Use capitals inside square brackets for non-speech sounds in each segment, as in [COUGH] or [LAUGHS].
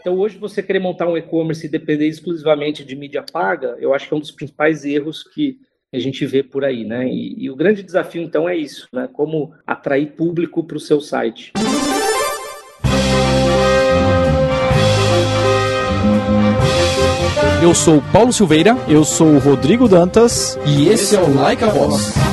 Então, hoje, você querer montar um e-commerce e depender exclusivamente de mídia paga, eu acho que é um dos principais erros que a gente vê por aí, né? E, e o grande desafio, então, é isso, né? Como atrair público para o seu site. Eu sou Paulo Silveira. Eu sou Rodrigo Dantas. E esse é o Like a Boss.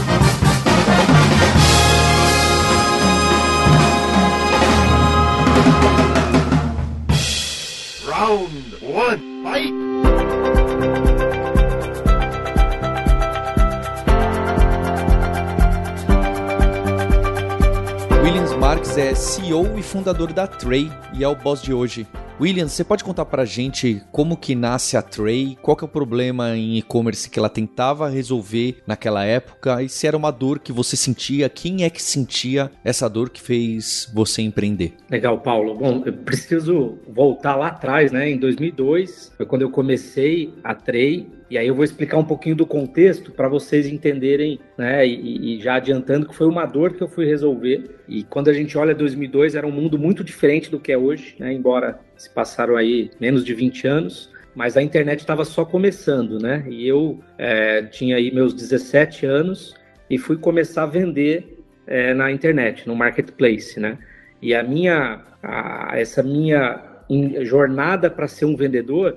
CEO e fundador da Tray e é o boss de hoje. William, você pode contar pra gente como que nasce a Tray, qual que é o problema em e-commerce que ela tentava resolver naquela época e se era uma dor que você sentia, quem é que sentia essa dor que fez você empreender? Legal, Paulo. Bom, eu preciso voltar lá atrás, né? Em 2002, foi quando eu comecei a Tray e aí eu vou explicar um pouquinho do contexto para vocês entenderem, né? E, e, já adiantando que foi uma dor que eu fui resolver. E quando a gente olha 2002, era um mundo muito diferente do que é hoje, né? Embora se passaram aí menos de 20 anos, mas a internet estava só começando, né? E eu é, tinha aí meus 17 anos e fui começar a vender é, na internet, no marketplace, né? E a minha, a, essa minha jornada para ser um vendedor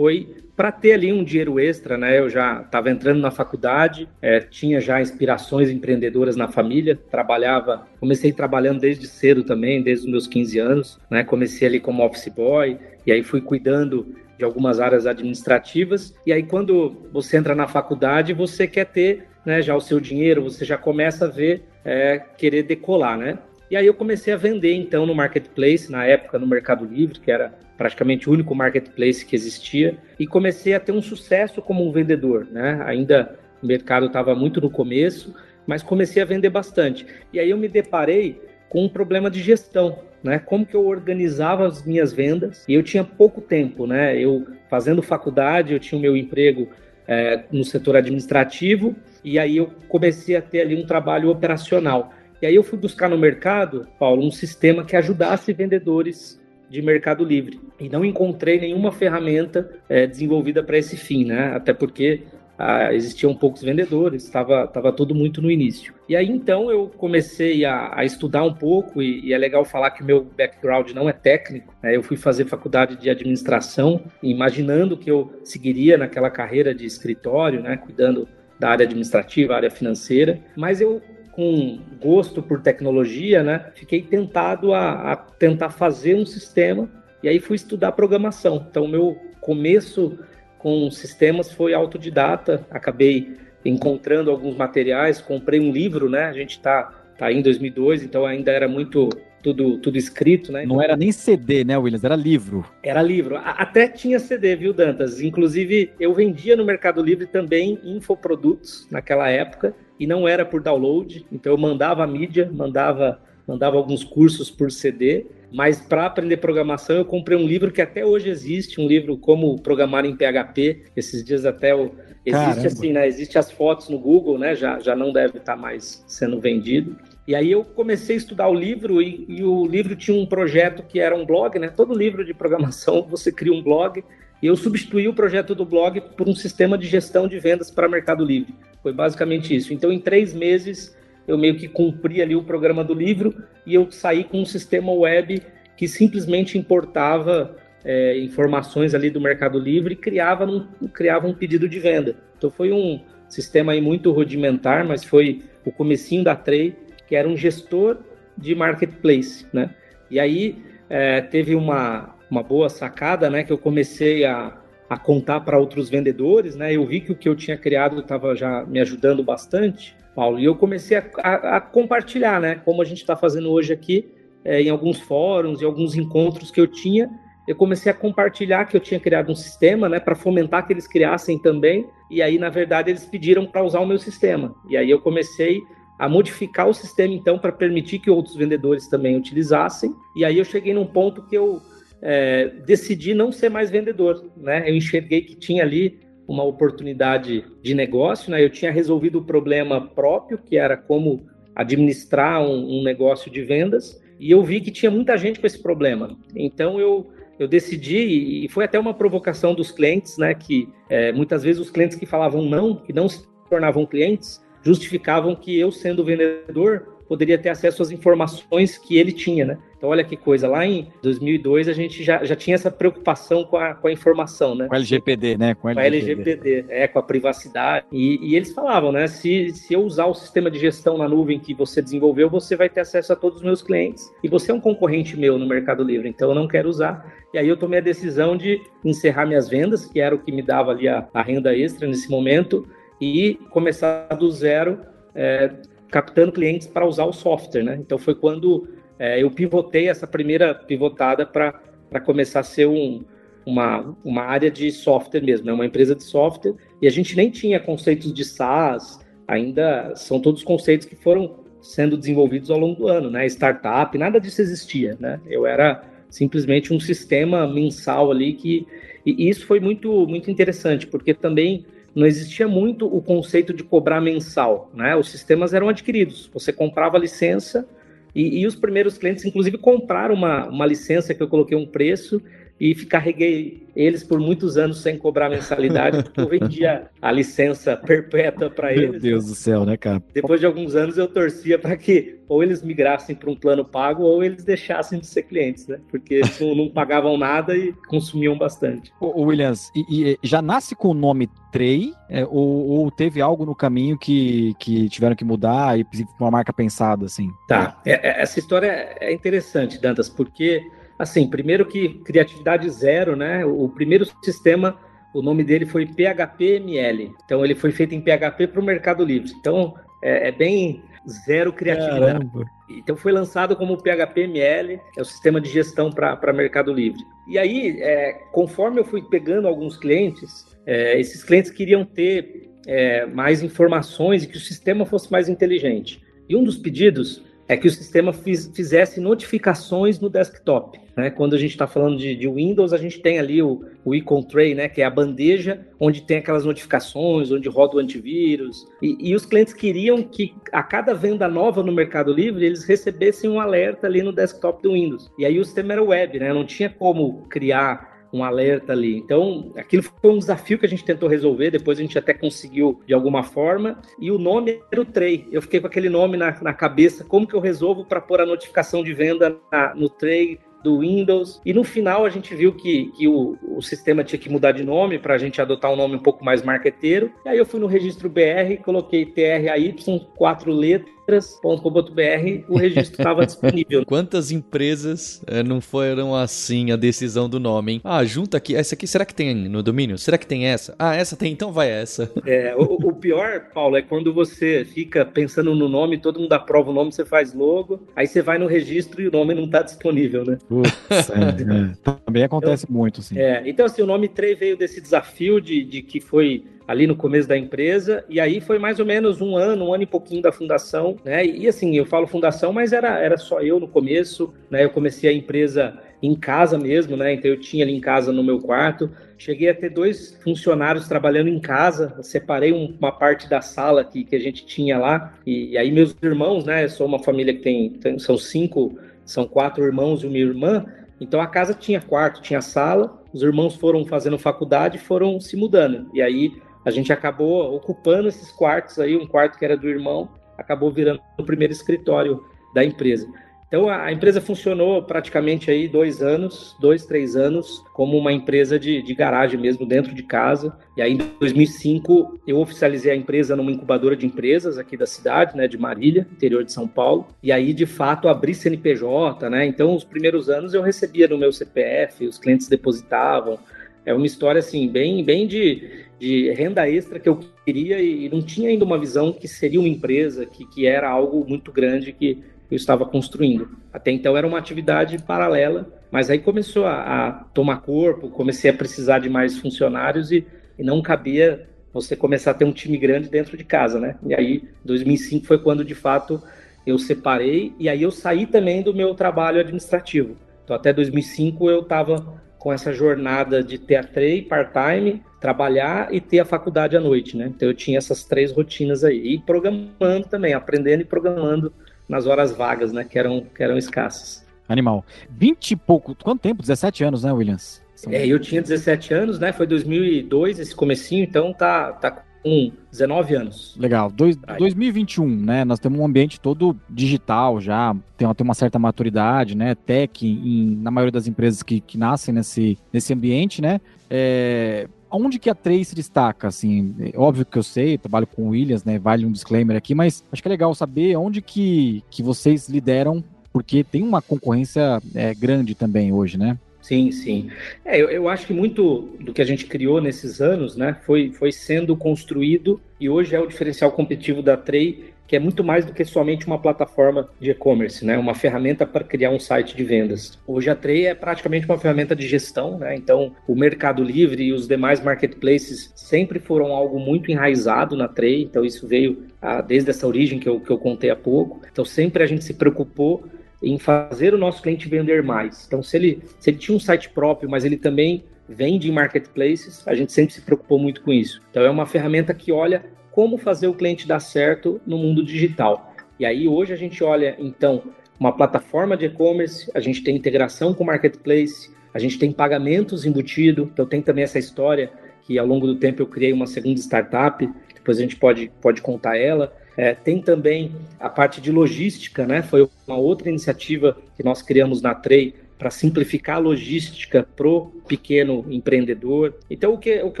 foi para ter ali um dinheiro extra, né? Eu já estava entrando na faculdade, é, tinha já inspirações empreendedoras na família, trabalhava, comecei trabalhando desde cedo também, desde os meus 15 anos, né? Comecei ali como office boy e aí fui cuidando de algumas áreas administrativas. E aí quando você entra na faculdade, você quer ter, né? Já o seu dinheiro, você já começa a ver é, querer decolar, né? E aí eu comecei a vender então no marketplace, na época no Mercado Livre, que era praticamente o único marketplace que existia, e comecei a ter um sucesso como um vendedor, né? Ainda o mercado estava muito no começo, mas comecei a vender bastante. E aí eu me deparei com um problema de gestão, né? Como que eu organizava as minhas vendas? E eu tinha pouco tempo, né? Eu fazendo faculdade, eu tinha o meu emprego é, no setor administrativo e aí eu comecei a ter ali um trabalho operacional. E aí eu fui buscar no mercado, Paulo, um sistema que ajudasse vendedores de Mercado Livre. E não encontrei nenhuma ferramenta é, desenvolvida para esse fim, né? Até porque ah, existiam poucos vendedores, estava tava tudo muito no início. E aí então eu comecei a, a estudar um pouco, e, e, é legal falar que o meu background não é técnico, né? eu fui fazer faculdade de administração, imaginando que eu seguiria naquela carreira de escritório, né? cuidando da área administrativa, área financeira, mas eu com gosto por tecnologia, né, fiquei tentado a, a tentar fazer um sistema e aí fui estudar programação. Então, meu começo com sistemas foi autodidata, acabei encontrando alguns materiais, comprei um livro, né? A gente está tá em 2002, então ainda era muito tudo, tudo escrito, né? Não era nem CD, né, Williams? Era livro. Era livro. Até tinha CD, viu, Dantas? Inclusive, eu vendia no Mercado Livre também infoprodutos naquela época e não era por download, então eu mandava a mídia, mandava, mandava alguns cursos por CD, mas para aprender programação eu comprei um livro que até hoje existe, um livro como programar em PHP. Esses dias até o existe Caramba. assim, né? Existe as fotos no Google, né? Já, já não deve estar tá mais sendo vendido. E aí eu comecei a estudar o livro e, e, o livro tinha um projeto que era um blog, né? Todo livro de programação você cria um blog. E eu substituí o projeto do blog por um sistema de gestão de vendas para Mercado Livre. Foi basicamente isso. Então, em três meses, eu meio que cumpri ali o programa do livro e eu saí com um sistema web que simplesmente importava é, informações ali do Mercado Livre e criava, um, criava um pedido de venda. Então, foi um sistema aí muito rudimentar, mas foi o comecinho da Trey, que era um gestor de marketplace, né? E aí é, teve uma, uma boa sacada, né? Que eu comecei a, a contar para outros vendedores, né? Eu vi que o que eu tinha criado estava já me ajudando bastante, Paulo, e eu comecei a, a, a compartilhar, né? Como a gente está fazendo hoje aqui, é, em alguns fóruns e alguns encontros que eu tinha, eu comecei a compartilhar que eu tinha criado um sistema, né? Para fomentar que eles criassem também. E aí, na verdade, eles pediram para usar o meu sistema. E aí eu comecei a modificar o sistema então para permitir que outros vendedores também utilizassem. E aí eu cheguei num ponto que eu é, decidi não ser mais vendedor, né? Eu enxerguei que tinha ali uma oportunidade de negócio, né? Eu tinha resolvido o problema próprio, que era como administrar um, um negócio de vendas, e eu vi que tinha muita gente com esse problema. Então eu eu decidi, e foi até uma provocação dos clientes, né? Que é, muitas vezes os clientes que falavam não, que não se tornavam clientes, justificavam que eu, sendo vendedor, poderia ter acesso às informações que ele tinha, né? Então, olha que coisa, lá em 2002 a gente já, já tinha essa preocupação com a, com a informação, né? Com a LGPD, né? Com a LGPD, com a LGPD é, com a privacidade. E, e, eles falavam, né? Se, se eu usar o sistema de gestão na nuvem que você desenvolveu, você vai ter acesso a todos os meus clientes. E você é um concorrente meu no Mercado Livre, então eu não quero usar. E aí eu tomei a decisão de encerrar minhas vendas, que era o que me dava ali a, a renda extra nesse momento, e começar do zero, é, captando clientes para usar o software, né? Então foi quando é, eu pivotei essa primeira pivotada para começar a ser um, uma, uma área de software mesmo, né? uma empresa de software, e a gente nem tinha conceitos de SaaS, ainda são todos conceitos que foram sendo desenvolvidos ao longo do ano, né? Startup, nada disso existia, né? Eu era simplesmente um sistema mensal ali que e isso foi muito muito interessante porque também não existia muito o conceito de cobrar mensal, né? Os sistemas eram adquiridos, você comprava a licença e, e, os primeiros clientes, inclusive, compraram uma, uma licença que eu coloquei um preço e carreguei eles por muitos anos sem cobrar mensalidade, [LAUGHS] porque eu vendia a licença perpétua para eles. Meu Deus do céu, né, cara? Depois de alguns anos eu torcia para que ou eles migrassem para um plano pago ou eles deixassem de ser clientes, né? Porque eles não, pagavam nada e consumiam bastante. O Williams, e, e já nasce com o nome Trey é, ou, ou, teve algo no caminho que, que tiveram que mudar e uma marca pensada assim? Tá, é, é, essa história é interessante, Dantas, porque Assim, primeiro que criatividade zero, né? O primeiro sistema, o nome dele foi PHPML. Então, ele foi feito em PHP para o Mercado Livre. Então, é, é bem zero criatividade. Caramba. Então, foi lançado como PHPML, é o sistema de gestão para Mercado Livre. E aí, é, conforme eu fui pegando alguns clientes, é, esses clientes queriam ter é, mais informações e que o sistema fosse mais inteligente. E um dos pedidos é que o sistema fiz, fizesse notificações no desktop. Né? Quando a gente está falando de, de, Windows, a gente tem ali o, Icon Tray, né? que é a bandeja onde tem aquelas notificações, onde roda o antivírus. E, e, os clientes queriam que a cada venda nova no Mercado Livre, eles recebessem um alerta ali no desktop do Windows. E aí o sistema era web, né? não tinha como criar um alerta ali. Então, aquilo foi um desafio que a gente tentou resolver, depois a gente até conseguiu de alguma forma, e o nome era o Tray. Eu fiquei com aquele nome na, na cabeça, como que eu resolvo para pôr a notificação de venda na, no Tray do Windows. E no final a gente viu que, que o, o sistema tinha que mudar de nome para a gente adotar um nome um pouco mais marqueteiro. E aí eu fui no registro BR, coloquei TRAY, quatro letras letras.com.br, o registro estava disponível. [LAUGHS] Quantas empresas é, não foram assim a decisão do nome, hein? Ah, junta aqui, essa aqui, será que tem no domínio? Será que tem essa? Ah, essa tem, então vai essa. [LAUGHS] É, o, o pior, Paulo, é quando você fica pensando no nome, todo mundo aprova o nome, você faz logo, aí você vai no registro e o nome não está disponível, né? Putz, é, é. [LAUGHS] Também acontece então, muito, sim. É, então, assim, o nome 3 veio desse desafio de, de que foi ali no começo da empresa, e aí foi mais ou menos um ano, um ano e pouquinho da fundação, né? E assim, eu falo fundação, mas era, era só eu no começo, né? Eu comecei a empresa em casa mesmo, né? Então eu tinha ali em casa no meu quarto. Cheguei a ter dois funcionários trabalhando em casa, separei uma parte da sala que, que a gente tinha lá, e, e aí meus irmãos, né? Eu sou uma família que tem, tem, são cinco, são quatro irmãos e uma irmã, então a casa tinha quarto, tinha sala, os irmãos foram fazendo faculdade foram se mudando. E aí a gente acabou ocupando esses quartos aí, um quarto que era do irmão, acabou virando o primeiro escritório da empresa. Então a, empresa funcionou praticamente aí dois anos, dois, três anos, como uma empresa de, de garagem mesmo, dentro de casa. E aí em 2005 eu oficializei a empresa numa incubadora de empresas aqui da cidade, né, de Marília, interior de São Paulo. E aí de fato abri CNPJ, né? Então os primeiros anos eu recebia no meu CPF, os clientes depositavam. É uma história assim bem, bem de de renda extra que eu queria e não tinha ainda uma visão que seria uma empresa, que, que era algo muito grande que eu estava construindo. Até então era uma atividade paralela, mas aí começou a, a tomar corpo, comecei a precisar de mais funcionários e, e, não cabia você começar a ter um time grande dentro de casa, né? E aí 2005 foi quando de fato eu separei e aí eu saí também do meu trabalho administrativo. Então até 2005 eu estava com essa jornada de ter a trade part-time, trabalhar e ter a faculdade à noite, né? Então eu tinha essas três rotinas aí. E programando também, aprendendo e programando nas horas vagas, né? Que eram, que eram escassas. Animal. 20 e pouco. Quanto tempo? 17 anos, né, Williams? São... É, eu tinha 17 anos, né? Foi 2002 esse comecinho, então tá, tá com 19 anos. Legal. Dois, 2021, né? Nós temos um ambiente todo digital já, tem, tem uma certa maturidade, né? Tech em, na maioria das empresas que, que nascem nesse, nesse ambiente, né? É, onde que a Trace se destaca, assim, óbvio que eu sei, trabalho com o Williams, né, vale um disclaimer aqui, mas acho que é legal saber onde que, que vocês lideram, porque tem uma concorrência é, grande também hoje, né? Sim, sim. É, eu, eu, acho que muito do que a gente criou nesses anos, né, foi, foi sendo construído e hoje é o diferencial competitivo da Trey, que é muito mais do que somente uma plataforma de e-commerce, né, uma ferramenta para criar um site de vendas. Hoje a Trey é praticamente uma ferramenta de gestão, né, então o Mercado Livre e os demais marketplaces sempre foram algo muito enraizado na Trey, então isso veio ah, desde essa origem que eu, que eu contei há pouco. Então sempre a gente se preocupou em fazer o nosso cliente vender mais. Então, se ele, se ele tinha um site próprio, mas ele também vende em marketplaces, a gente sempre se preocupou muito com isso. Então, é uma ferramenta que olha como fazer o cliente dar certo no mundo digital. E aí, hoje, a gente olha, então, uma plataforma de e-commerce, a gente tem integração com o marketplace, a gente tem pagamentos embutido, então tem também essa história que ao longo do tempo eu criei uma segunda startup, depois a gente pode, pode contar ela. É, tem também a parte de logística, né? Foi uma outra iniciativa que nós criamos na Trey para simplificar a logística pro pequeno empreendedor. Então, o que, o que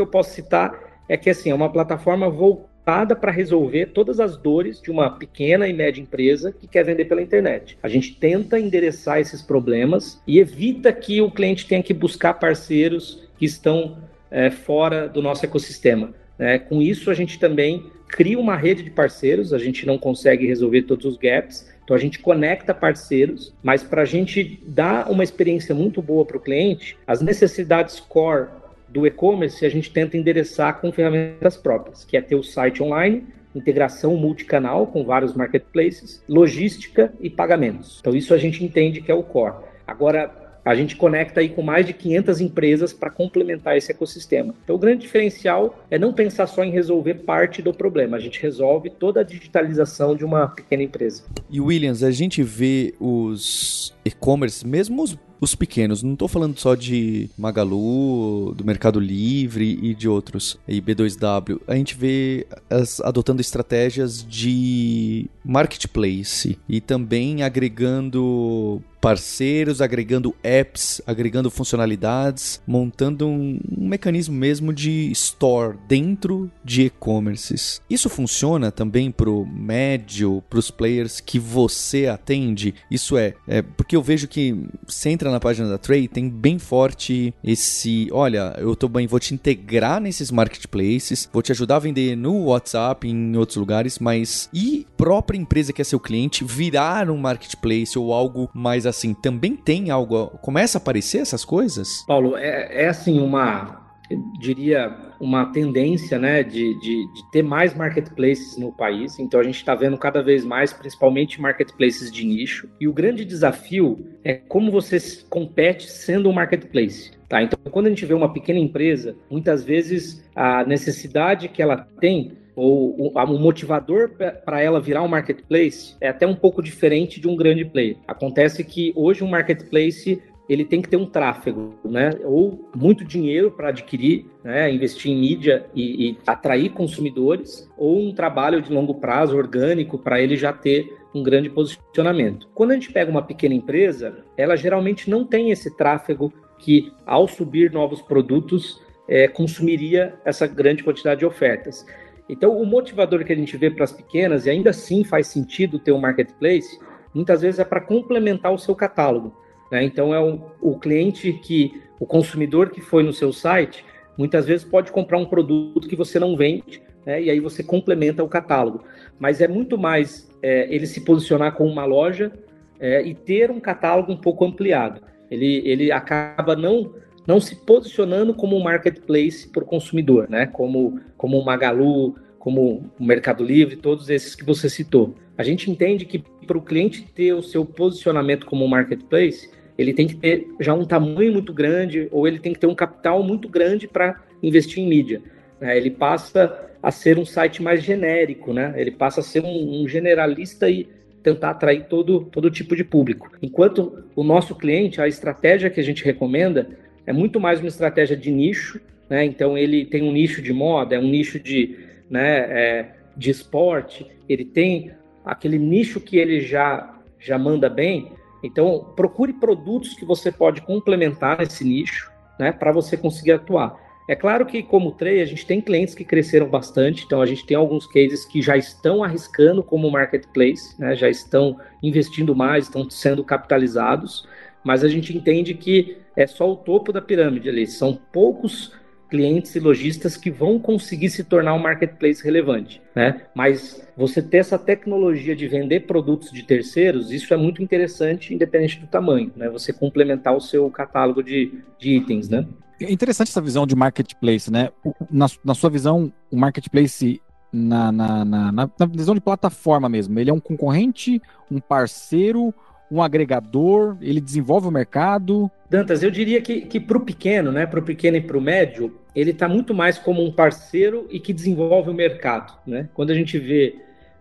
eu posso citar é que assim, é uma plataforma voltada para resolver todas as dores de uma pequena e média empresa que quer vender pela internet. A gente tenta endereçar esses problemas e evita que o cliente tenha que buscar parceiros que estão é, fora do nosso ecossistema. Né? Com isso, a gente também cria uma rede de parceiros, a gente não consegue resolver todos os gaps, então a gente conecta parceiros, mas para a gente dar uma experiência muito boa para o cliente, as necessidades core do e-commerce a gente tenta endereçar com ferramentas próprias, que é ter o site online, integração multicanal com vários marketplaces, logística e pagamentos. Então isso a gente entende que é o core. Agora, a gente conecta aí com mais de 500 empresas para complementar esse ecossistema. Então, o grande diferencial é não pensar só em resolver parte do problema, a gente resolve toda a digitalização de uma pequena empresa. E Williams, a gente vê os e-commerce, mesmo os os pequenos. Não estou falando só de Magalu, do Mercado Livre e de outros, e B2W. A gente vê as, adotando estratégias de marketplace e também agregando parceiros, agregando apps, agregando funcionalidades, montando um, um mecanismo mesmo de store dentro de e-commerces. Isso funciona também para o médio, para os players que você atende? Isso é, é, porque eu vejo que você entra na página da Trade tem bem forte esse, olha, eu tô bem, vou te integrar nesses marketplaces, vou te ajudar a vender no WhatsApp, em outros lugares, mas e própria empresa que é seu cliente virar um marketplace ou algo mais assim, também tem algo, começa a aparecer essas coisas? Paulo, é, é assim uma diria, uma tendência né, de, de, de, ter mais marketplaces no país. Então a gente está vendo cada vez mais, principalmente marketplaces de nicho. E o grande desafio é como você compete sendo um marketplace. Tá? Então, quando a gente vê uma pequena empresa, muitas vezes a necessidade que ela tem ou o, motivador para ela virar um marketplace é até um pouco diferente de um grande player. Acontece que hoje um marketplace ele tem que ter um tráfego, né? Ou muito dinheiro para adquirir, né? investir em mídia e, e, atrair consumidores, ou um trabalho de longo prazo, orgânico, para ele já ter um grande posicionamento. Quando a gente pega uma pequena empresa, ela geralmente não tem esse tráfego que, ao subir novos produtos, é, consumiria essa grande quantidade de ofertas. Então, o motivador que a gente vê para as pequenas, e ainda assim faz sentido ter um marketplace, muitas vezes é para complementar o seu catálogo. Né? Então, é o, o cliente que, o consumidor que foi no seu site, muitas vezes pode comprar um produto que você não vende, né? e aí você complementa o catálogo. Mas é muito mais é, ele se posicionar como uma loja é, e ter um catálogo um pouco ampliado. Ele, ele acaba não, não se posicionando como um marketplace para o consumidor, né? como, como o Magalu, como o Mercado Livre, todos esses que você citou. A gente entende que para o cliente ter o seu posicionamento como um marketplace, ele tem que ter já um tamanho muito grande ou ele tem que ter um capital muito grande para investir em mídia. Né? Ele passa a ser um site mais genérico, né? Ele passa a ser um, um generalista e, tentar atrair todo, todo tipo de público. Enquanto o nosso cliente, a estratégia que a gente recomenda é muito mais uma estratégia de nicho, né? Então ele tem um nicho de moda, é um nicho de, né, é, de esporte, ele tem aquele nicho que ele já, já manda bem. Então procure produtos que você pode complementar nesse nicho, né, para você conseguir atuar. É claro que, como Trey, a gente tem clientes que cresceram bastante, então a gente tem alguns cases que já estão arriscando como marketplace, né, já estão investindo mais, estão sendo capitalizados, mas a gente entende que é só o topo da pirâmide ali, são poucos clientes e lojistas que vão conseguir se tornar um marketplace relevante, né? Mas você ter essa tecnologia de vender produtos de terceiros, isso é muito interessante, independente do tamanho, né? Você complementar o seu catálogo de, de itens, né? É interessante essa visão de marketplace, né? Na, na sua visão, o marketplace na, na, na, na, visão de plataforma mesmo, ele é um concorrente, um parceiro, um agregador, ele desenvolve o mercado? Dantas, eu diria que, que para o pequeno, né, para o pequeno e para o médio, ele está muito mais como um parceiro e que desenvolve o mercado. Né? Quando a gente vê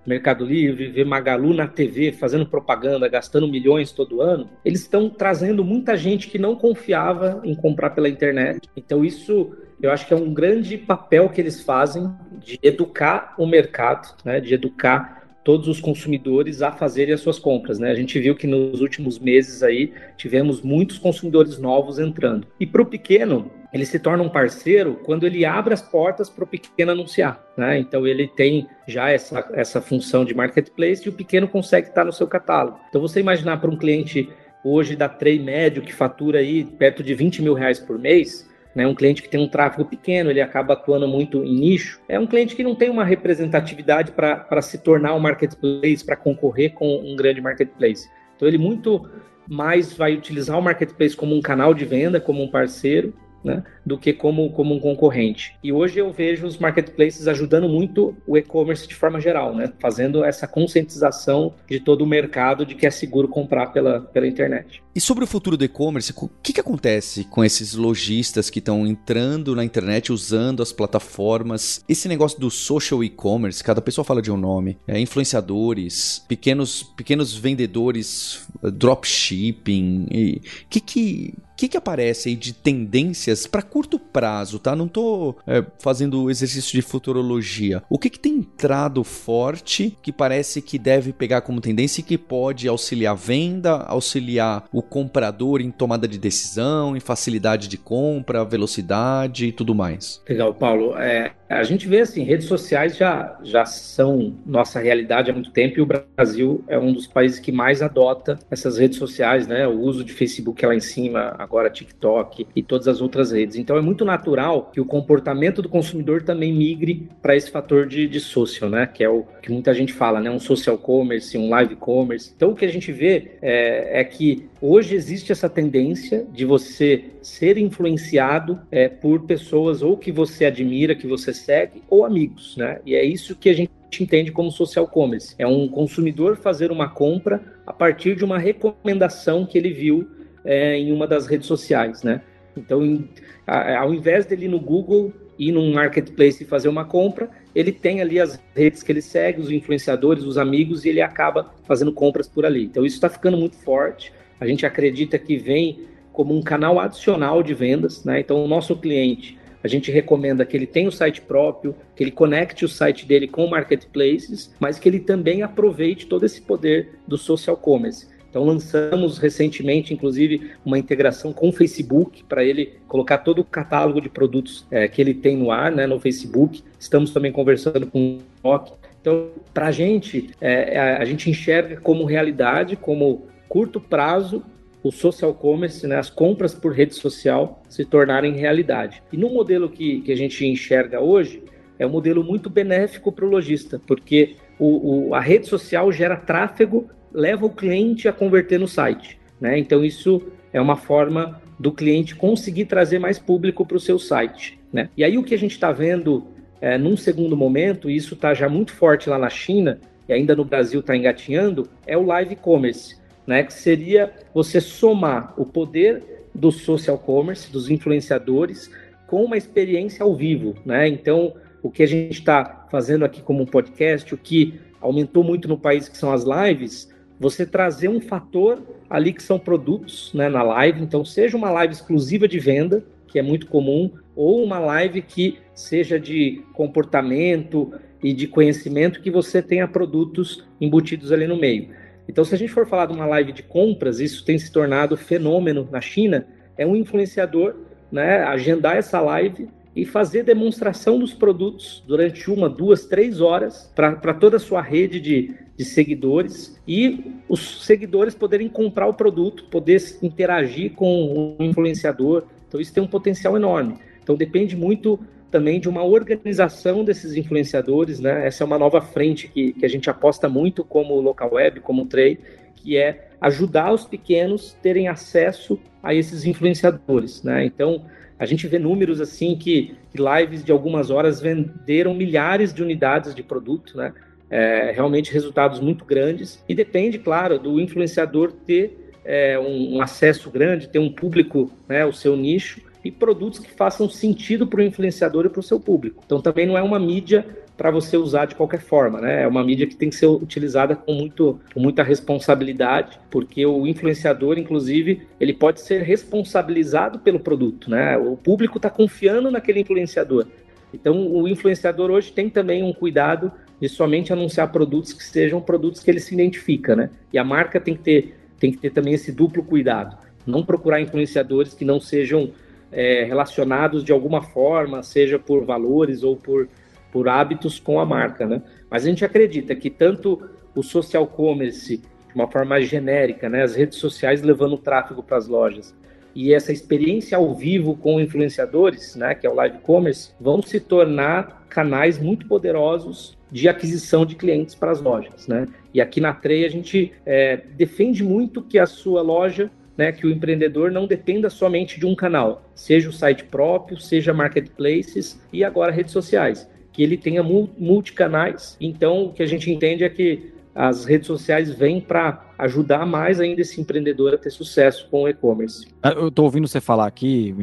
Mercado Livre, vê Magalu na TV fazendo propaganda, gastando milhões todo ano, eles estão trazendo muita gente que não confiava em comprar pela internet. Então, isso eu acho que é um grande papel que eles fazem de educar o mercado, né, de educar todos os consumidores a fazerem as suas compras, né? A gente viu que nos últimos meses aí tivemos muitos consumidores novos entrando. E para o pequeno, ele se torna um parceiro quando ele abre as portas para o pequeno anunciar. Né? Então ele tem já essa, essa função de marketplace e o pequeno consegue estar no seu catálogo. Então você imaginar para um cliente hoje da Trade médio que fatura aí perto de 20 mil reais por mês, né, um cliente que tem um tráfego pequeno, ele acaba atuando muito em nicho, é um cliente que não tem uma representatividade para se tornar um marketplace, para concorrer com um grande marketplace. Então ele muito mais vai utilizar o marketplace como um canal de venda, como um parceiro, né, do que como, como um concorrente. E hoje eu vejo os marketplaces ajudando muito o e-commerce de forma geral, né, fazendo essa conscientização de todo o mercado de que é seguro comprar pela, pela internet. E sobre o futuro do e-commerce, o que, que acontece com esses lojistas que estão entrando na internet usando as plataformas? Esse negócio do social e-commerce, cada pessoa fala de um nome, é, influenciadores, pequenos, pequenos vendedores, dropshipping, o que que que, que aparece aí de tendências para curto prazo, tá? Não tô é, fazendo exercício de futurologia. O que, que tem entrado forte que parece que deve pegar como tendência e que pode auxiliar a venda, auxiliar o comprador em tomada de decisão, em facilidade de compra, velocidade e tudo mais? Legal, Paulo. É, a gente vê assim, redes sociais já, já são nossa realidade há muito tempo e o Brasil é um dos países que mais adota essas redes sociais, né? O uso de Facebook lá em cima, agora TikTok e todas as outras redes. Então é muito natural que o comportamento do consumidor também migre para esse fator de, de social, né? Que é o que muita gente fala, né? Um social commerce, um live commerce. Então o que a gente vê é, é que hoje existe essa tendência de você ser influenciado é, por pessoas ou que você admira, que você segue, ou amigos, né? E é isso que a gente entende como social commerce. É um consumidor fazer uma compra a partir de uma recomendação que ele viu é, em uma das redes sociais, né? Então, em, a, ao invés dele ir no Google ir num marketplace e fazer uma compra, ele tem ali as redes que ele segue, os influenciadores, os amigos, e ele acaba fazendo compras por ali. Então, isso está ficando muito forte. A gente acredita que vem como um canal adicional de vendas, né? Então, o nosso cliente, a gente recomenda que ele tenha o site próprio, que ele conecte o site dele com marketplaces, mas que ele também aproveite todo esse poder do social commerce. Então lançamos recentemente, inclusive, uma integração com o Facebook para ele colocar todo o catálogo de produtos é, que ele tem no ar, né, no Facebook. Estamos também conversando com o NOC. Então, para a gente, é, a gente enxerga como realidade, como curto prazo, o social commerce, né, as compras por rede social se tornarem realidade. E no modelo que, que a gente enxerga hoje, é um modelo muito benéfico para o lojista, porque o, o, a rede social gera tráfego, leva o cliente a converter no site. Né? Então, isso é uma forma do cliente conseguir trazer mais público para o seu site. Né? E aí, o que a gente está vendo é, num segundo momento, e isso está já muito forte lá na China, e ainda no Brasil está engatinhando, é o live commerce né, que seria você somar o poder do social commerce, dos influenciadores, com uma experiência ao vivo. Né? Então, o que a gente está fazendo aqui como um podcast, o que aumentou muito no país, que são as lives, você trazer um fator ali que são produtos né, na live. Então, seja uma live exclusiva de venda, que é muito comum, ou uma live que seja de comportamento e de conhecimento, que você tenha produtos embutidos ali no meio. Então, se a gente for falar de uma live de compras, isso tem se tornado fenômeno na China, é um influenciador né, agendar essa live e fazer demonstração dos produtos durante uma, duas, três horas para toda a sua rede de, de seguidores e os seguidores poderem comprar o produto, poder interagir com o influenciador. Então, isso tem um potencial enorme. Então, depende muito também de uma organização desses influenciadores, né? Essa é uma nova frente que, que a gente aposta muito como local web, como trade, que é ajudar os pequenos terem acesso a esses influenciadores, né? Então, a gente vê números assim que, que lives de algumas horas venderam milhares de unidades de produto, né? É, realmente resultados muito grandes e depende, claro, do influenciador ter é, um, um, acesso grande, ter um público, né, o seu nicho e produtos que façam sentido para o influenciador e para o seu público. Então também não é uma mídia para você usar de qualquer forma, né? É uma mídia que tem que ser utilizada com, muito, com muita responsabilidade, porque o influenciador, inclusive, ele pode ser responsabilizado pelo produto, né? O público está confiando naquele influenciador. Então, o influenciador hoje tem também um cuidado de somente anunciar produtos que sejam produtos que ele se identifica, né? E a marca tem que ter, tem que ter também esse duplo cuidado. Não procurar influenciadores que não sejam é, relacionados de alguma forma, seja por valores ou por por hábitos com a marca, né? Mas a gente acredita que tanto o social commerce, de uma forma mais genérica, né, as redes sociais levando o tráfego para as lojas, e essa experiência ao vivo com influenciadores, né, que é o live commerce, vão se tornar canais muito poderosos de aquisição de clientes para as lojas, né? E aqui na Trey a gente é, defende muito que a sua loja né, que o empreendedor não dependa somente de um canal, seja o site próprio, seja marketplaces e agora redes sociais que ele tenha multicanais. Então, o que a gente entende é que as redes sociais vêm para ajudar mais ainda esse empreendedor a ter sucesso com o e-commerce. Ah, eu estou ouvindo você falar aqui,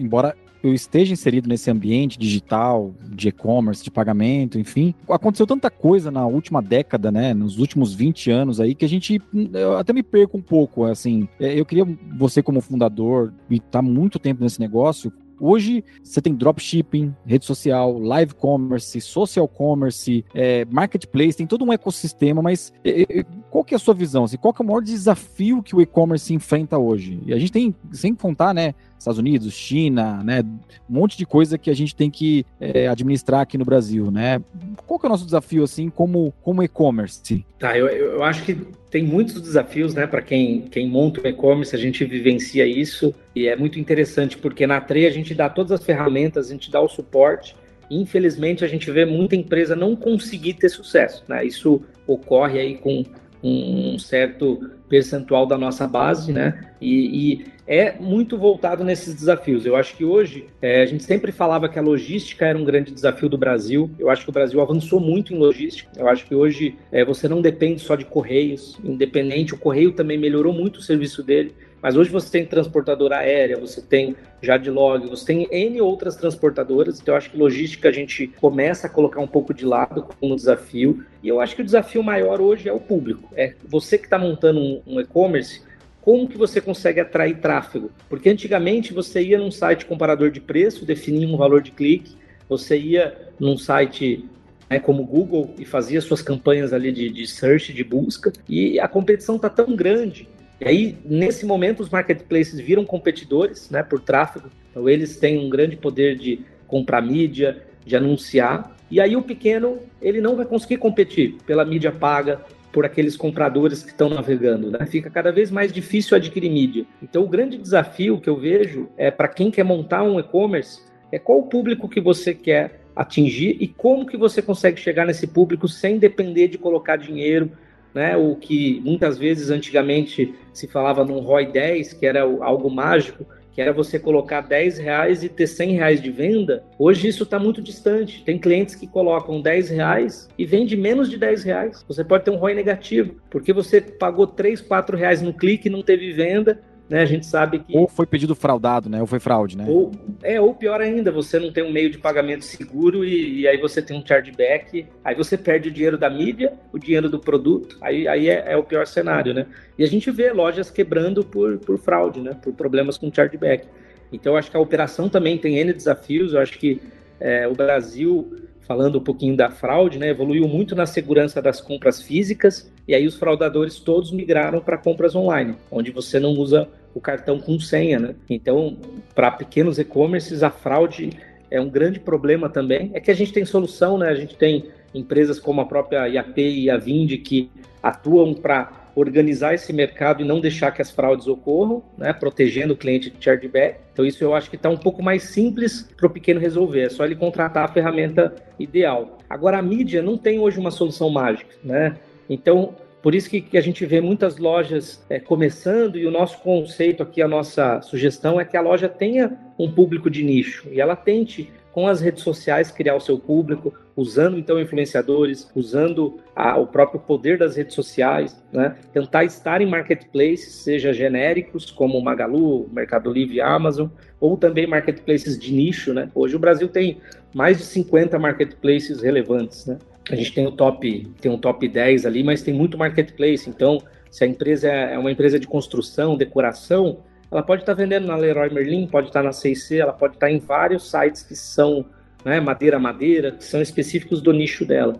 embora eu esteja inserido nesse ambiente digital, de e-commerce, de pagamento, enfim, aconteceu tanta coisa na última década, né, nos últimos 20 anos aí, que a gente, eu até me perco um pouco, assim, é, eu queria você como fundador, e tá muito tempo nesse negócio, Hoje você tem dropshipping, rede social, live commerce, social commerce, é, marketplace, tem todo um ecossistema, mas é, é, qual que é a sua visão? Assim, qual que é o maior desafio que o e-commerce enfrenta hoje? E a gente tem, sem contar, né, Estados Unidos, China, né? Um monte de coisa que a gente tem que é, administrar aqui no Brasil, né? Qual que é o nosso desafio, assim, como, como e-commerce? Tá, eu, eu acho que tem muitos desafios, né? Para quem, quem monta o e-commerce, a gente vivencia isso e é muito interessante porque na TRE a gente dá todas as ferramentas, a gente dá o suporte. Infelizmente, a gente vê muita empresa não conseguir ter sucesso, né? Isso ocorre aí com um certo percentual da nossa base, né? E, e, é muito voltado nesses desafios. Eu acho que hoje é, a gente sempre falava que a logística era um grande desafio do Brasil. Eu acho que o Brasil avançou muito em logística. Eu acho que hoje é, você não depende só de correios, independente. O correio também melhorou muito o serviço dele. Mas hoje você tem transportadora aérea, você tem Jadlog, você tem N outras transportadoras, então eu acho que logística a gente começa a colocar um pouco de lado como desafio. E eu acho que o desafio maior hoje é o público. É você que está montando um, um e-commerce, como que você consegue atrair tráfego? Porque antigamente você ia num site comparador de preço, definia um valor de clique, você ia num site né, como Google e fazia suas campanhas ali de, de search, de busca, e a competição está tão grande e aí, nesse momento, os marketplaces viram competidores né, por tráfego. Então, eles têm um grande poder de comprar mídia, de anunciar. E aí, o pequeno, ele não vai conseguir competir pela mídia paga, por aqueles compradores que estão navegando. Né? Fica cada vez mais difícil adquirir mídia. Então, o grande desafio que eu vejo é para quem quer montar um e-commerce é qual o público que você quer atingir e como que você consegue chegar nesse público sem depender de colocar dinheiro né? O que muitas vezes antigamente se falava num ROI 10, que era algo mágico, que era você colocar 10 reais e ter 100 reais de venda, hoje isso está muito distante. Tem clientes que colocam 10 reais e vende menos de 10 reais. Você pode ter um ROI negativo, porque você pagou 3, 4 reais no clique e não teve venda, né? A gente sabe que. Ou foi pedido fraudado, né? Ou foi fraude, né? Ou, é, ou pior ainda, você não tem um meio de pagamento seguro e, e aí você tem um chargeback, aí você perde o dinheiro da mídia, o dinheiro do produto, aí, aí é, é, o pior cenário, né? E a gente vê lojas quebrando por, por fraude, né? Por problemas com chargeback. Então, eu acho que a operação também tem N desafios, eu acho que é, o Brasil falando um pouquinho da fraude, né, evoluiu muito na segurança das compras físicas, e aí os fraudadores todos migraram para compras online, onde você não usa o cartão com senha, né? Então, para pequenos e-commerces, a fraude é um grande problema também. É que a gente tem solução, né? A gente tem empresas como a própria IAP e a Vind que atuam para organizar esse mercado e não deixar que as fraudes ocorram, né, protegendo o cliente de chargeback. Então isso eu acho que está um pouco mais simples para o pequeno resolver, é só ele contratar a ferramenta ideal. Agora a mídia não tem hoje uma solução mágica, né? Então por isso que, que a gente vê muitas lojas é, começando e o nosso conceito aqui, a nossa sugestão é que a loja tenha um público de nicho e ela tente com as redes sociais criar o seu público, usando então influenciadores, usando a, o próprio poder das redes sociais, né? tentar estar em marketplaces, seja genéricos como Magalu, Mercado Livre Amazon, ou também marketplaces de nicho. Né? Hoje o Brasil tem mais de 50 marketplaces relevantes. Né? A gente tem o top, tem um top 10 ali, mas tem muito marketplace. Então, se a empresa é, é uma empresa de construção, decoração, ela pode estar vendendo na Leroy Merlin, pode estar na C&C, ela pode estar em vários sites que são né, madeira madeira, que são específicos do nicho dela.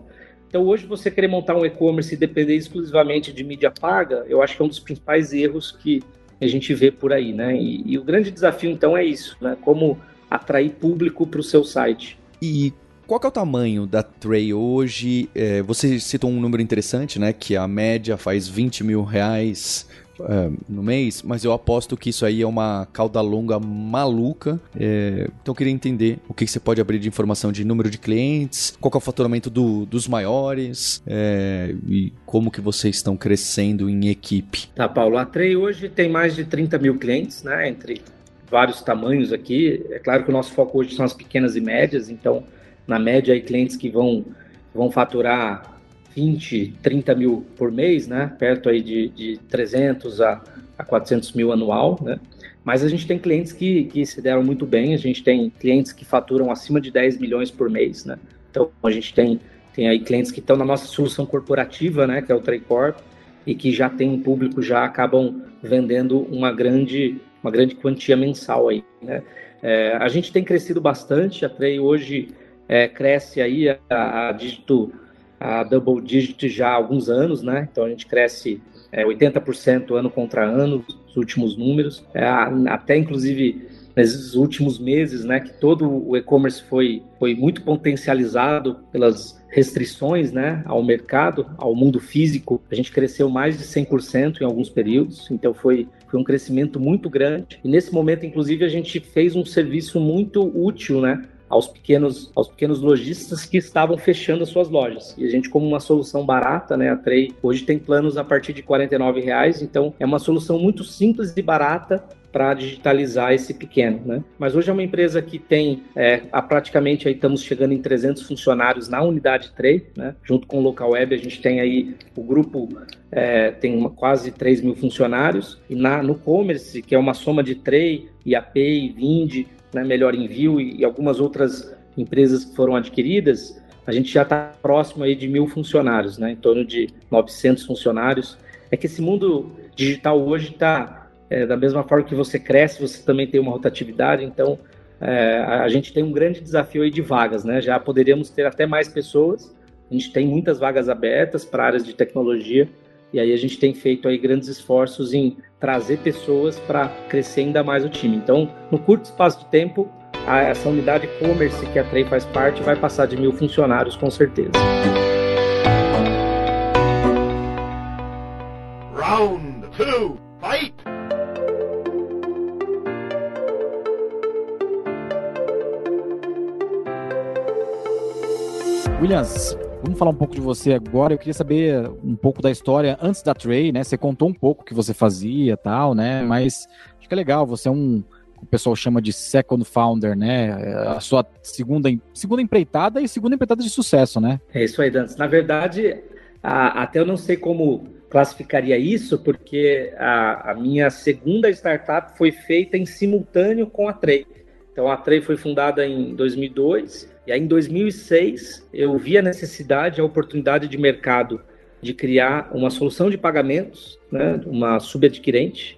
Então hoje você querer montar um e-commerce e depender exclusivamente de mídia paga, eu acho que é um dos principais erros que a gente vê por aí, né? E, e o grande desafio então é isso, né? Como atrair público para o seu site. E qual é o tamanho da Tray hoje? É, você citou um número interessante, né? Que a média faz 20 mil reais é, no mês, mas eu aposto que isso aí é uma cauda longa maluca. É, então eu queria entender o que, que, você pode abrir de informação de número de clientes, qual é o faturamento do, dos maiores é, e como que vocês estão crescendo em equipe. Tá, Paulo, a Trey hoje tem mais de 30 mil clientes, né? Entre vários tamanhos aqui. É claro que o nosso foco hoje são as pequenas e médias, então, na média, aí, clientes que vão, vão faturar 20, 30 mil por mês, né? Perto aí de, de 300 a, a 400 mil anual, né? Mas a gente tem clientes que, que se deram muito bem, a gente tem clientes que faturam acima de 10 milhões por mês, né? Então a gente tem, tem aí clientes que estão na nossa solução corporativa, né? Que é o Traycorp, e que já tem um público, já acabam vendendo uma grande, uma grande quantia mensal aí, né? É, a gente tem crescido bastante, a Tray hoje é, cresce aí a, a dígito a double digit já há alguns anos, né? Então a gente cresce é, 80% ano contra ano, os últimos números, é, até inclusive nesses últimos meses, né, que todo o e-commerce foi, foi muito potencializado pelas restrições, né, ao mercado, ao mundo físico, a gente cresceu mais de 100% em alguns períodos, então foi, foi um crescimento muito grande, e nesse momento, inclusive, a gente fez um serviço muito útil, né, aos pequenos, aos pequenos lojistas que estavam fechando as suas lojas. E a gente, como uma solução barata, né, a Trey hoje tem planos a partir de R$ reais, então é uma solução muito simples e barata para digitalizar esse pequeno, né? Mas hoje é uma empresa que tem é, a praticamente aí estamos chegando em 300 funcionários na unidade Trey, né? Junto com o local web a gente tem aí o grupo é, tem uma, quase 3 mil funcionários e na no commerce que é uma soma de Trey, IAP Vind né, Melhor Envio e, algumas outras empresas que foram adquiridas, a gente já está próximo aí de mil funcionários, né, em torno de 900 funcionários. É que esse mundo digital hoje está, é, da mesma forma que você cresce, você também tem uma rotatividade, então é, a gente tem um grande desafio aí de vagas, né? Já poderíamos ter até mais pessoas, a gente tem muitas vagas abertas para áreas de tecnologia, e aí a gente tem feito aí grandes esforços em trazer pessoas para crescer ainda mais o time. Então, no curto espaço de tempo, a, essa unidade e-commerce que a Trey faz parte vai passar de mil funcionários com certeza. Round two, fight! Williams, Vamos falar um pouco de você agora. Eu queria saber um pouco da história antes da Trey, né? Você contou um pouco o que você fazia tal, né? Mas acho que é legal, você é um o pessoal chama de second founder, né? A sua segunda, segunda empreitada e segunda empreitada de sucesso, né? É isso aí, Dantes. Na verdade, a, até eu não sei como classificaria isso porque a, a, minha segunda startup foi feita em simultâneo com a Trey. Então a Trey foi fundada em 2002 e aí em 2006 eu vi a necessidade, a oportunidade de mercado de criar uma solução de pagamentos, né, uma subadquirente,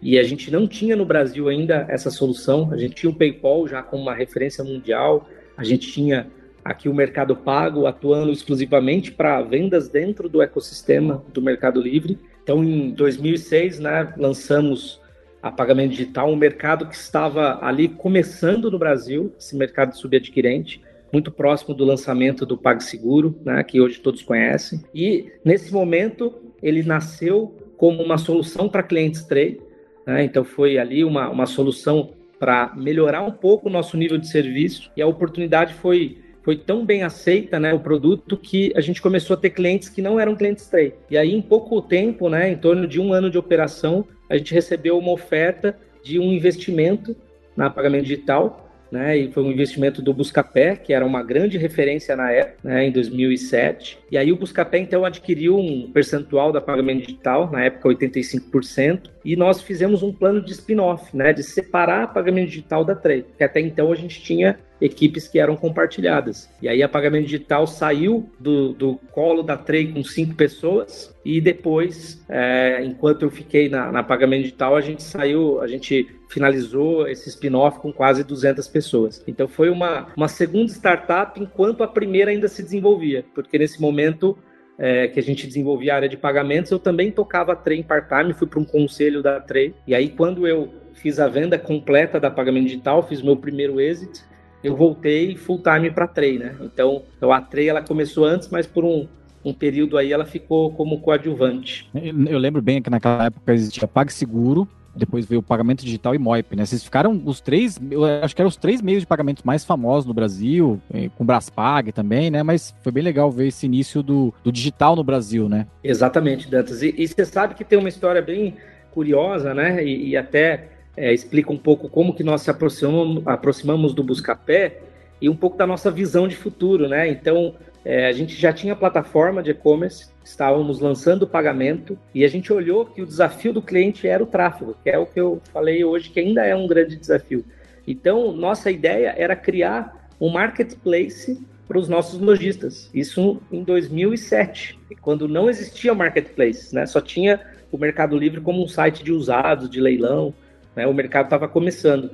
e a gente não tinha no Brasil ainda essa solução. A gente tinha o PayPal já como uma referência mundial, a gente tinha aqui o Mercado Pago atuando exclusivamente para vendas dentro do ecossistema do Mercado Livre. Então, em 2006, né, lançamos a pagamento digital, um mercado que estava ali começando no Brasil, esse mercado subadquirente, muito próximo do lançamento do PagSeguro, né, que hoje todos conhecem. E nesse momento ele nasceu como uma solução para clientes trade, né, então foi ali uma, uma solução para melhorar um pouco o nosso nível de serviço e a oportunidade foi foi tão bem aceita, né, o produto, que a gente começou a ter clientes que não eram clientes Stray. E aí, em pouco tempo, né, em torno de um ano de operação, a gente recebeu uma oferta de um investimento na pagamento digital né? E foi um investimento do Buscapé, que era uma grande referência na época, né, em 2007. E aí o Buscapé então adquiriu um percentual da pagamento digital, na época 85%, e nós fizemos um plano de spin-off, né, de separar a pagamento digital da Trade, que até então a gente tinha equipes que eram compartilhadas. E aí a pagamento digital saiu do, do colo da Trade com cinco pessoas e depois, é, enquanto eu fiquei na, na pagamento digital, a gente saiu, a gente finalizou esse spin-off com quase 200 pessoas. Então foi uma, uma segunda startup enquanto a primeira ainda se desenvolvia, porque nesse momento é, que a gente desenvolvia a área de pagamentos, eu também tocava Trem part-time, fui para um conselho da Trem, e aí quando eu fiz a venda completa da pagamento digital, fiz meu primeiro exit, eu voltei full-time para a Trem, né? Então, a Trem ela começou antes, mas por um, um período aí ela ficou como coadjuvante. Eu lembro bem que naquela época existia PagSeguro, depois veio o pagamento digital e Moip, né? Vocês ficaram os três, eu acho que eram os três meios de pagamento mais famosos no Brasil, eh, com Braspag também, né? Mas foi bem legal ver esse início do, do digital no Brasil, né? Exatamente, Dantas. E, e você sabe que tem uma história bem curiosa, né? E, e até é, explica um pouco como que nós se aproximamos, aproximamos do Buscapé e um pouco da nossa visão de futuro, né? Então, é, a gente já tinha plataforma de e-commerce, estávamos lançando o pagamento e a gente olhou que o desafio do cliente era o tráfego, que é o que eu falei hoje, que ainda é um grande desafio. Então, nossa ideia era criar um marketplace para os nossos lojistas. Isso em 2007, quando não existia marketplace, né? Só tinha o Mercado Livre como um site de usados, de leilão, né? O mercado estava começando.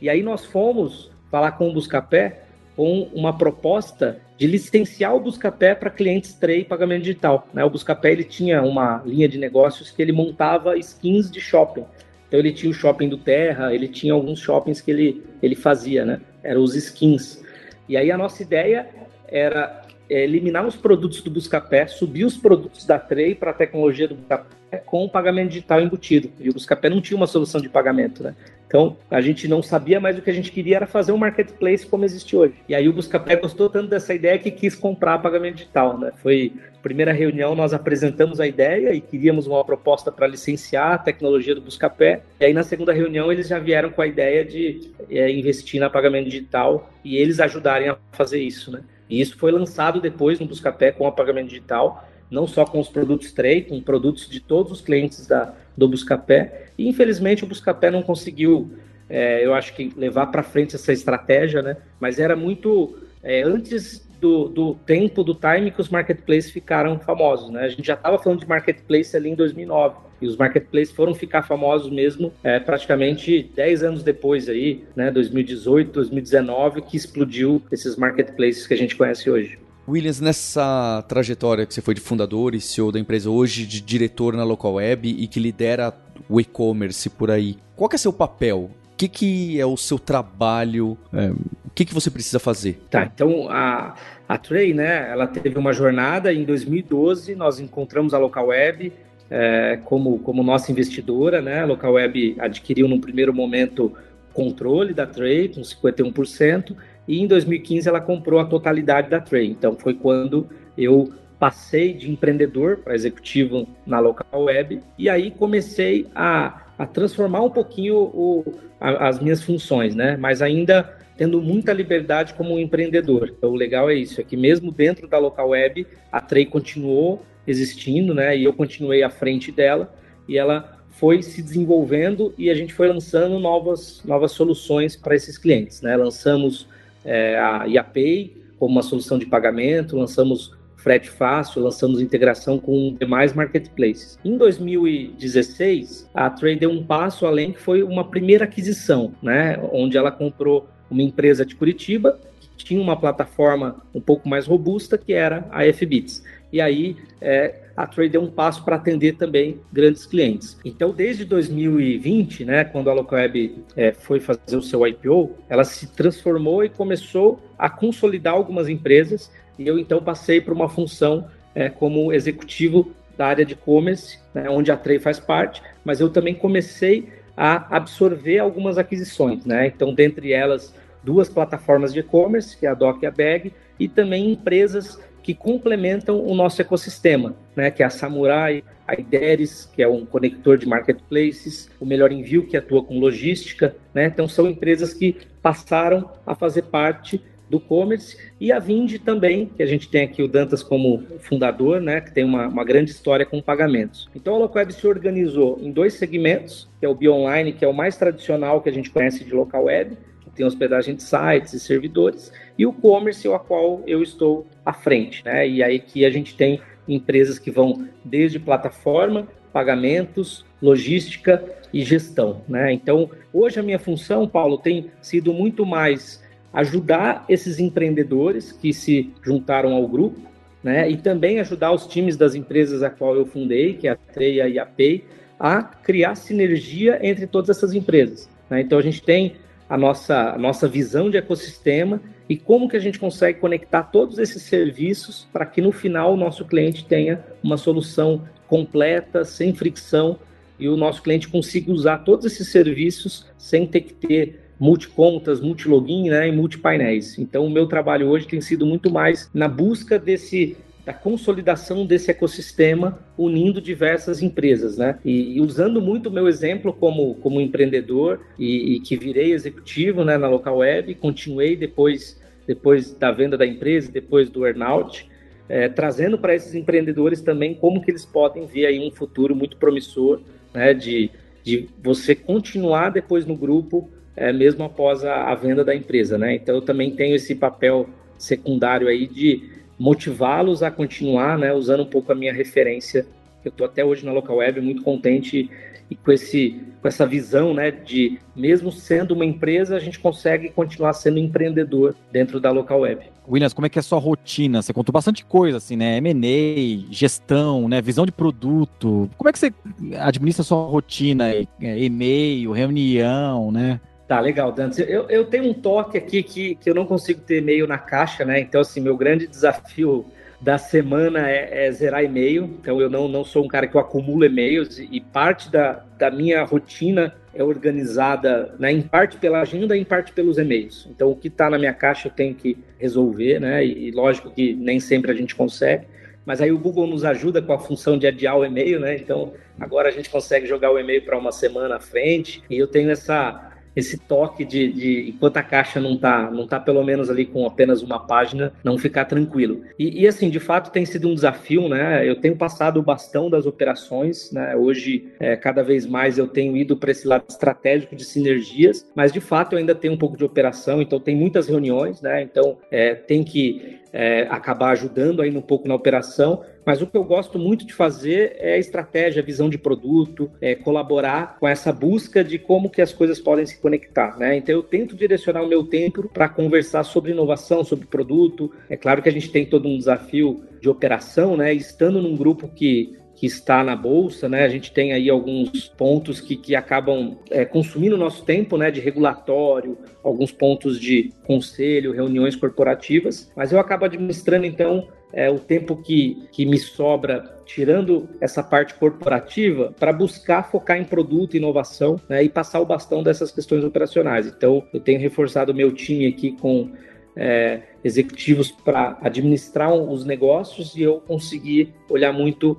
E aí nós fomos falar com o Buscapé com uma proposta de licenciar o Buscapé para clientes Tray pagamento digital. Né? O Buscapé ele tinha uma linha de negócios que ele montava skins de shopping. Então ele tinha o shopping do Terra, ele tinha alguns shoppings que ele, ele fazia, né? Eram os skins. E aí a nossa ideia era eliminar os produtos do Buscapé, subir os produtos da Tray para a tecnologia do Buscapé com o pagamento digital embutido. E o Buscapé não tinha uma solução de pagamento, né? Então, a gente não sabia, mas o que a gente queria era fazer um marketplace como existe hoje. E aí o Buscapé gostou tanto dessa ideia que quis comprar pagamento digital, né? Foi primeira reunião, nós apresentamos a ideia e queríamos uma proposta para licenciar a tecnologia do Buscapé. E aí na segunda reunião eles já vieram com a ideia de é, investir na pagamento digital e eles ajudarem a fazer isso, né? E isso foi lançado depois no Buscapé com o pagamento digital, não só com os produtos Trade, com produtos de todos os clientes da, do Buscapé. E infelizmente o Buscapé não conseguiu, é, eu acho que, levar para frente essa estratégia, né? Mas era muito é, antes do, do, tempo, do time que os marketplaces ficaram famosos, né? A gente já estava falando de marketplace ali em 2009 e os marketplaces foram ficar famosos mesmo é, praticamente 10 anos depois aí, né? 2018, 2019 que explodiu esses marketplaces que a gente conhece hoje. Williams, nessa trajetória que você foi de fundador e CEO da empresa, hoje de diretor na Local Web e que lidera o e-commerce por aí, qual é seu papel? O que, que é o seu trabalho? É, o que, que você precisa fazer? Tá, então a, a Trey, né, ela teve uma jornada. Em 2012, nós encontramos a Local Web é, como, como nossa investidora, né? A Local Web adquiriu num primeiro momento controle da Trey com 51%, e em 2015 ela comprou a totalidade da Trey. Então foi quando eu passei de empreendedor para executivo na local web e aí comecei a, a transformar um pouquinho o, a, as minhas funções, né? Mas ainda tendo muita liberdade como empreendedor. Então o legal é isso, é que mesmo dentro da local web a Trey continuou existindo, né? E eu continuei à frente dela e ela foi se desenvolvendo e a gente foi lançando novas, novas soluções para esses clientes, né? Lançamos é, a IAPay como uma solução de pagamento, lançamos frete fácil, lançamos integração com demais marketplaces. Em 2016, a Trade deu um passo além, que foi uma primeira aquisição, né? Onde ela comprou uma empresa de Curitiba que tinha uma plataforma um pouco mais robusta, que era a FBits. E aí é, a Trade deu um passo para atender também grandes clientes. Então, desde 2020, né, quando a Localweb é, foi fazer o seu IPO, ela se transformou e começou a consolidar algumas empresas. E eu então passei para uma função é, como executivo da área de e-commerce, né, onde a Trade faz parte, mas eu também comecei a absorver algumas aquisições, né? Então, dentre elas, duas plataformas de e-commerce, que é a Doc e a Bag, e também empresas que complementam o nosso ecossistema, né? Que é a Samurai, a Ideres, que é um conector de marketplaces, o Melhor Envio, que atua com logística, né? Então, são empresas que passaram a fazer parte do commerce e a Vind também, que a gente tem aqui o Dantas como fundador, né, que tem uma, uma grande história com pagamentos. Então a Localweb se organizou em dois segmentos, que é o Bionline, que é o mais tradicional que a gente conhece de local web, tem hospedagem de sites e servidores, e o commerce, ao qual eu estou à frente, né? E aí que a gente tem empresas que vão desde plataforma, pagamentos, logística e gestão, né? Então, hoje a minha função, Paulo, tem sido muito mais ajudar esses empreendedores que se juntaram ao grupo, né? E também ajudar os times das empresas a qual eu fundei, que é a Treia e a Pay, a criar sinergia entre todas essas empresas. Né? Então a gente tem a nossa, a nossa visão de ecossistema e como que a gente consegue conectar todos esses serviços para que no final o nosso cliente tenha uma solução completa, sem fricção, e o nosso cliente consiga usar todos esses serviços sem ter que ter multicontas, multilogin né, e multipainéis. Então, o meu trabalho hoje tem sido muito mais na busca desse da consolidação desse ecossistema unindo diversas empresas, né? E, e usando muito o meu exemplo como, como empreendedor e, e, que virei executivo né, na local web, continuei depois depois da venda da empresa, depois do earnout, é, trazendo para esses empreendedores também como que eles podem ver aí um futuro muito promissor, né? De, de você continuar depois no grupo é, mesmo após a, a, venda da empresa, né? Então eu também tenho esse papel secundário aí de motivá-los a continuar, né? Usando um pouco a minha referência. Eu estou até hoje na local web muito contente e com esse com essa visão, né? De mesmo sendo uma empresa, a gente consegue continuar sendo empreendedor dentro da local web. Williams, como é que é a sua rotina? Você contou bastante coisa, assim, né? M&A, gestão, né? Visão de produto. Como é que você administra a sua rotina? É, e-mail, reunião, né? Tá, legal, Dantes. Eu, eu tenho um toque aqui que, que eu não consigo ter e-mail na caixa, né? Então, assim, meu grande desafio da semana é, é, zerar e-mail. Então, eu não, não sou um cara que eu acumulo e-mails e parte da, da minha rotina é organizada, né, em parte pela agenda em parte pelos e-mails. Então, o que está na minha caixa eu tenho que resolver, né? E, lógico que nem sempre a gente consegue. Mas aí o Google nos ajuda com a função de adiar o e-mail, né? Então, agora a gente consegue jogar o e-mail para uma semana à frente. E eu tenho essa esse toque de, de, enquanto a caixa não está não tá pelo menos ali com apenas uma página, não ficar tranquilo. E, e, assim, de fato tem sido um desafio, né? Eu tenho passado o bastão das operações, né? Hoje, é, cada vez mais eu tenho ido para esse lado estratégico de sinergias, mas de fato eu ainda tenho um pouco de operação, então tem muitas reuniões, né? Então é, tem que é, acabar ajudando aí um pouco na operação, mas o que eu gosto muito de fazer é estratégia, visão de produto, é colaborar com essa busca de como que as coisas podem se conectar, né? Então eu tento direcionar o meu tempo para conversar sobre inovação, sobre produto. É claro que a gente tem todo um desafio de operação, né? Estando num grupo que que está na bolsa, né? A gente tem aí alguns pontos que, que acabam é, consumindo o nosso tempo, né? De regulatório, alguns pontos de conselho, reuniões corporativas, mas eu acabo administrando então é, o tempo que, que me sobra, tirando essa parte corporativa, para buscar focar em produto, inovação né, e passar o bastão dessas questões operacionais. Então, eu tenho reforçado o meu time aqui com é, executivos para administrar os negócios e eu conseguir olhar muito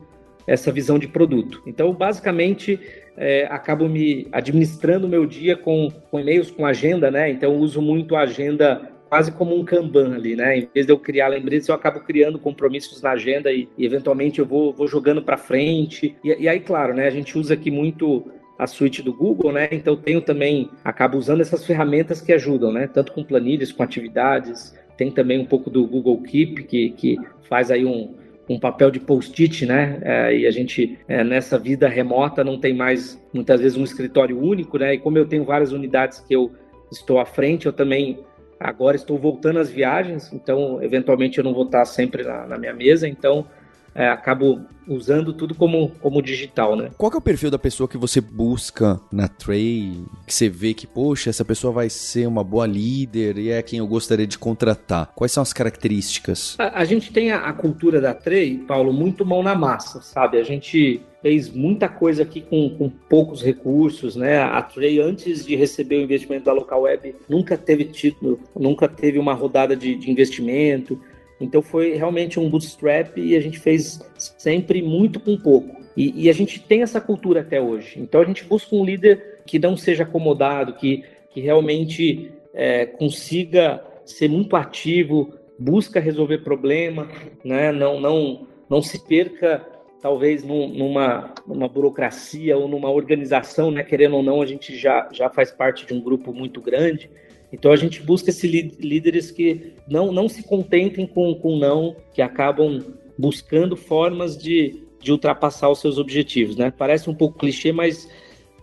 essa visão de produto. Então, basicamente, é, acabo me administrando o meu dia com, com e-mails, com agenda, né? Então, uso muito a agenda quase como um Kanban ali, né? Em vez de eu criar lembretes, eu acabo criando compromissos na agenda e, e eventualmente eu vou, vou jogando para frente. E, e, aí, claro, né? A gente usa aqui muito a suíte do Google, né? Então tenho também, acabo usando essas ferramentas que ajudam, né? Tanto com planilhas, com atividades. Tem também um pouco do Google Keep, que, que faz aí um, um papel de post-it, né? É, e a gente, é, nessa vida remota, não tem mais, muitas vezes, um escritório único, né? E como eu tenho várias unidades que eu estou à frente, eu também agora estou voltando às viagens, então, eventualmente, eu não vou estar sempre na, na minha mesa, então é, acabo usando tudo como, como digital, né? Qual é o perfil da pessoa que você busca na Tray, que você vê que, poxa, essa pessoa vai ser uma boa líder e é quem eu gostaria de contratar? Quais são as características? A, a gente tem a, a, cultura da Tray, Paulo, muito mão na massa, sabe? A gente fez muita coisa aqui com, com poucos recursos, né? A Tray, antes de receber o investimento da Local Web, nunca teve título, nunca teve uma rodada de, de investimento, então foi realmente um bootstrap e a gente fez sempre muito com pouco. E, e, a gente tem essa cultura até hoje. Então a gente busca um líder que não seja acomodado, que, que realmente é, consiga ser muito ativo, busca resolver problema, né? não, não, não se perca talvez num, numa, numa burocracia ou numa organização, né? querendo ou não, a gente já, já faz parte de um grupo muito grande. Então a gente busca esses líderes que não, não se contentem com, com não, que acabam buscando formas de, de ultrapassar os seus objetivos, né? Parece um pouco clichê, mas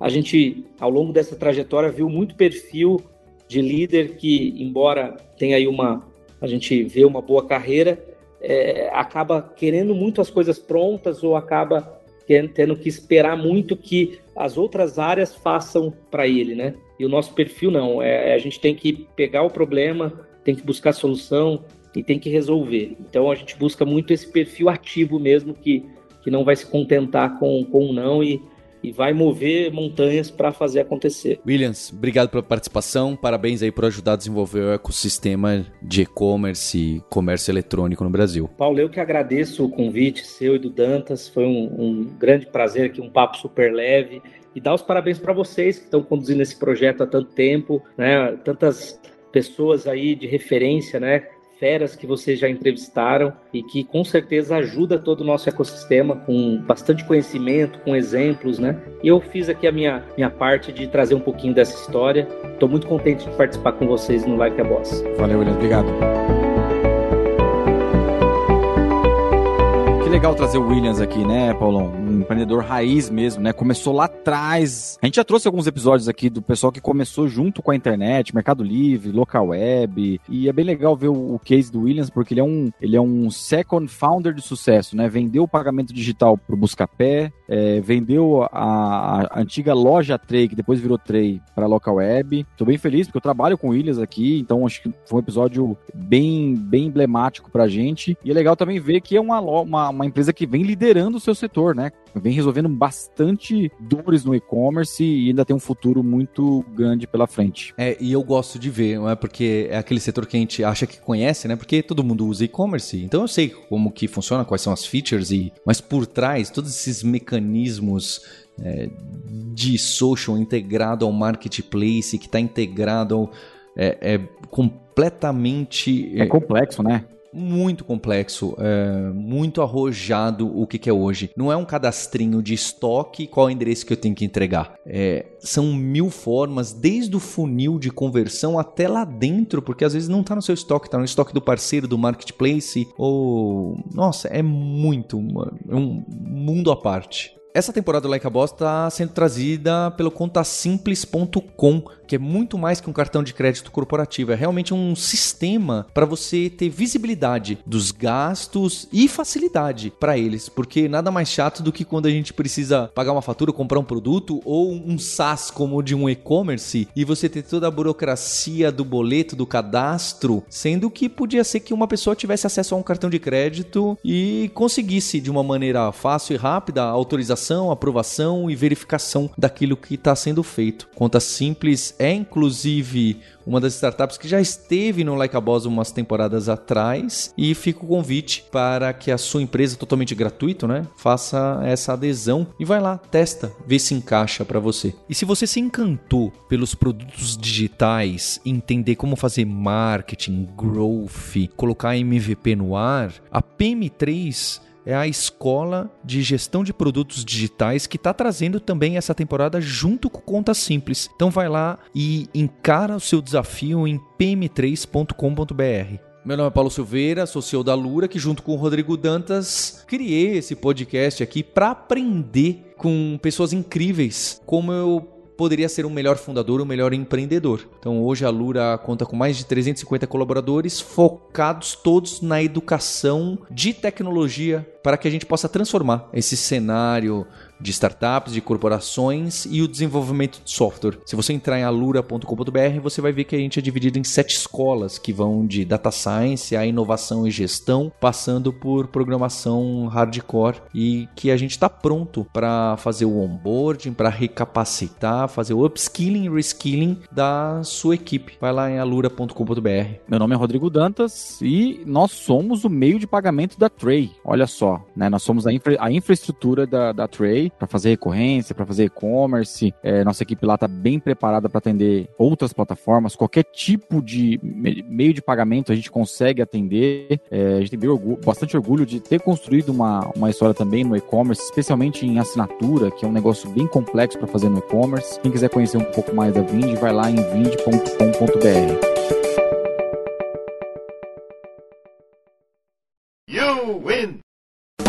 a gente, ao longo dessa trajetória, viu muito perfil de líder que, embora tenha aí uma, a gente vê uma boa carreira, é, acaba querendo muito as coisas prontas ou acaba tendo que esperar muito que as outras áreas façam para ele, né? E o nosso perfil não. É, a gente tem que pegar o problema, tem que buscar solução e tem que resolver. Então a gente busca muito esse perfil ativo mesmo, que, que não vai se contentar com, com um não e, e vai mover montanhas para fazer acontecer. Williams, obrigado pela participação, parabéns aí por ajudar a desenvolver o ecossistema de e-commerce e comércio eletrônico no Brasil. Paulo, eu que agradeço o convite seu e do Dantas, foi um, um grande prazer aqui, um papo super leve e dar os parabéns para vocês que estão conduzindo esse projeto há tanto tempo, né? Tantas pessoas aí de referência, né? Feras que vocês já entrevistaram e que com certeza ajuda todo o nosso ecossistema com bastante conhecimento, com exemplos, né? E eu fiz aqui a minha, minha parte de trazer um pouquinho dessa história. Estou muito contente de participar com vocês no Like a Boss. Valeu, William. Obrigado. Que legal trazer o Williams aqui, né, Paulão? Empreendedor raiz mesmo, né? Começou lá atrás. A gente já trouxe alguns episódios aqui do pessoal que começou junto com a internet, Mercado Livre, local web. E é bem legal ver o, o case do Williams, porque ele é um, ele é um second founder de sucesso, né? Vendeu o pagamento digital pro Buscapé, é, vendeu a, a, antiga loja Trey, que depois virou Trey, para local web. Tô bem feliz porque eu trabalho com Williams aqui, então acho que foi um episódio bem, bem emblemático pra gente. E é legal também ver que é uma, uma uma empresa que vem liderando o seu setor, né? Vem resolvendo bastante dores no e-commerce e ainda tem um futuro muito grande pela frente. É, e eu gosto de ver, não é? Porque é aquele setor que a gente acha que conhece, né? Porque todo mundo usa e-commerce. Então eu sei como que funciona, quais são as features, e mas por trás, todos esses mecanismos é, de social integrado ao marketplace, que está integrado ao. É, é completamente. É complexo, né? Muito complexo, é, muito arrojado o que, que, é hoje. Não é um cadastrinho de estoque, qual é o endereço que eu tenho que entregar. É, são mil formas, desde o funil de conversão até lá dentro, porque às vezes não está no seu estoque, está no estoque do parceiro, do marketplace, ou... Nossa, é muito, é um mundo à parte. Essa temporada do Like a Boss está sendo trazida pelo contasimples.com, que é muito mais que um cartão de crédito corporativo, é realmente um sistema para você ter visibilidade dos gastos e facilidade para eles, porque nada mais chato do que quando a gente precisa pagar uma fatura, comprar um produto ou um SaaS como de um e-commerce e você ter toda a burocracia do boleto, do cadastro, sendo que podia ser que uma pessoa tivesse acesso a um cartão de crédito e conseguisse de uma maneira fácil e rápida a autorização aprovação e verificação daquilo que está sendo feito. Conta Simples é inclusive uma das startups que já esteve no Like a Boss umas temporadas atrás e fica o convite para que a sua empresa totalmente gratuito, né, faça essa adesão e vai lá, testa, vê se encaixa para você. E se você se encantou pelos produtos digitais, entender como fazer marketing, growth, colocar MVP no ar, a PM3 é a escola de gestão de produtos digitais que está trazendo também essa temporada junto com Conta Simples. Então vai lá e encara o seu desafio em pm3.com.br. Meu nome é Paulo Silveira, sou CEO da Lura, que junto com o Rodrigo Dantas criei esse podcast aqui para aprender com pessoas incríveis como eu poderia ser um melhor fundador, um melhor empreendedor. Então hoje a Lura conta com mais de 350 colaboradores focados todos na educação de tecnologia para que a gente possa transformar esse cenário de startups, de corporações e o desenvolvimento de software. Se você entrar em alura.com.br, você vai ver que a gente é dividido em sete escolas que vão de data science a inovação e gestão, passando por programação hardcore e que a gente está pronto para fazer o onboarding, para recapacitar, fazer o upskilling e reskilling da sua equipe. Vai lá em alura.com.br. Meu nome é Rodrigo Dantas e nós somos o meio de pagamento da Tray. Olha só, né? Nós somos a, infra a infraestrutura da, da Tray para fazer recorrência, para fazer e-commerce. É, nossa equipe lá está bem preparada para atender outras plataformas, qualquer tipo de meio de pagamento a gente consegue atender. É, a gente tem orgulho, bastante orgulho de ter construído uma, uma história também no e-commerce, especialmente em assinatura, que é um negócio bem complexo para fazer no e-commerce. Quem quiser conhecer um pouco mais da Vind, vai lá em vind.com.br. You win!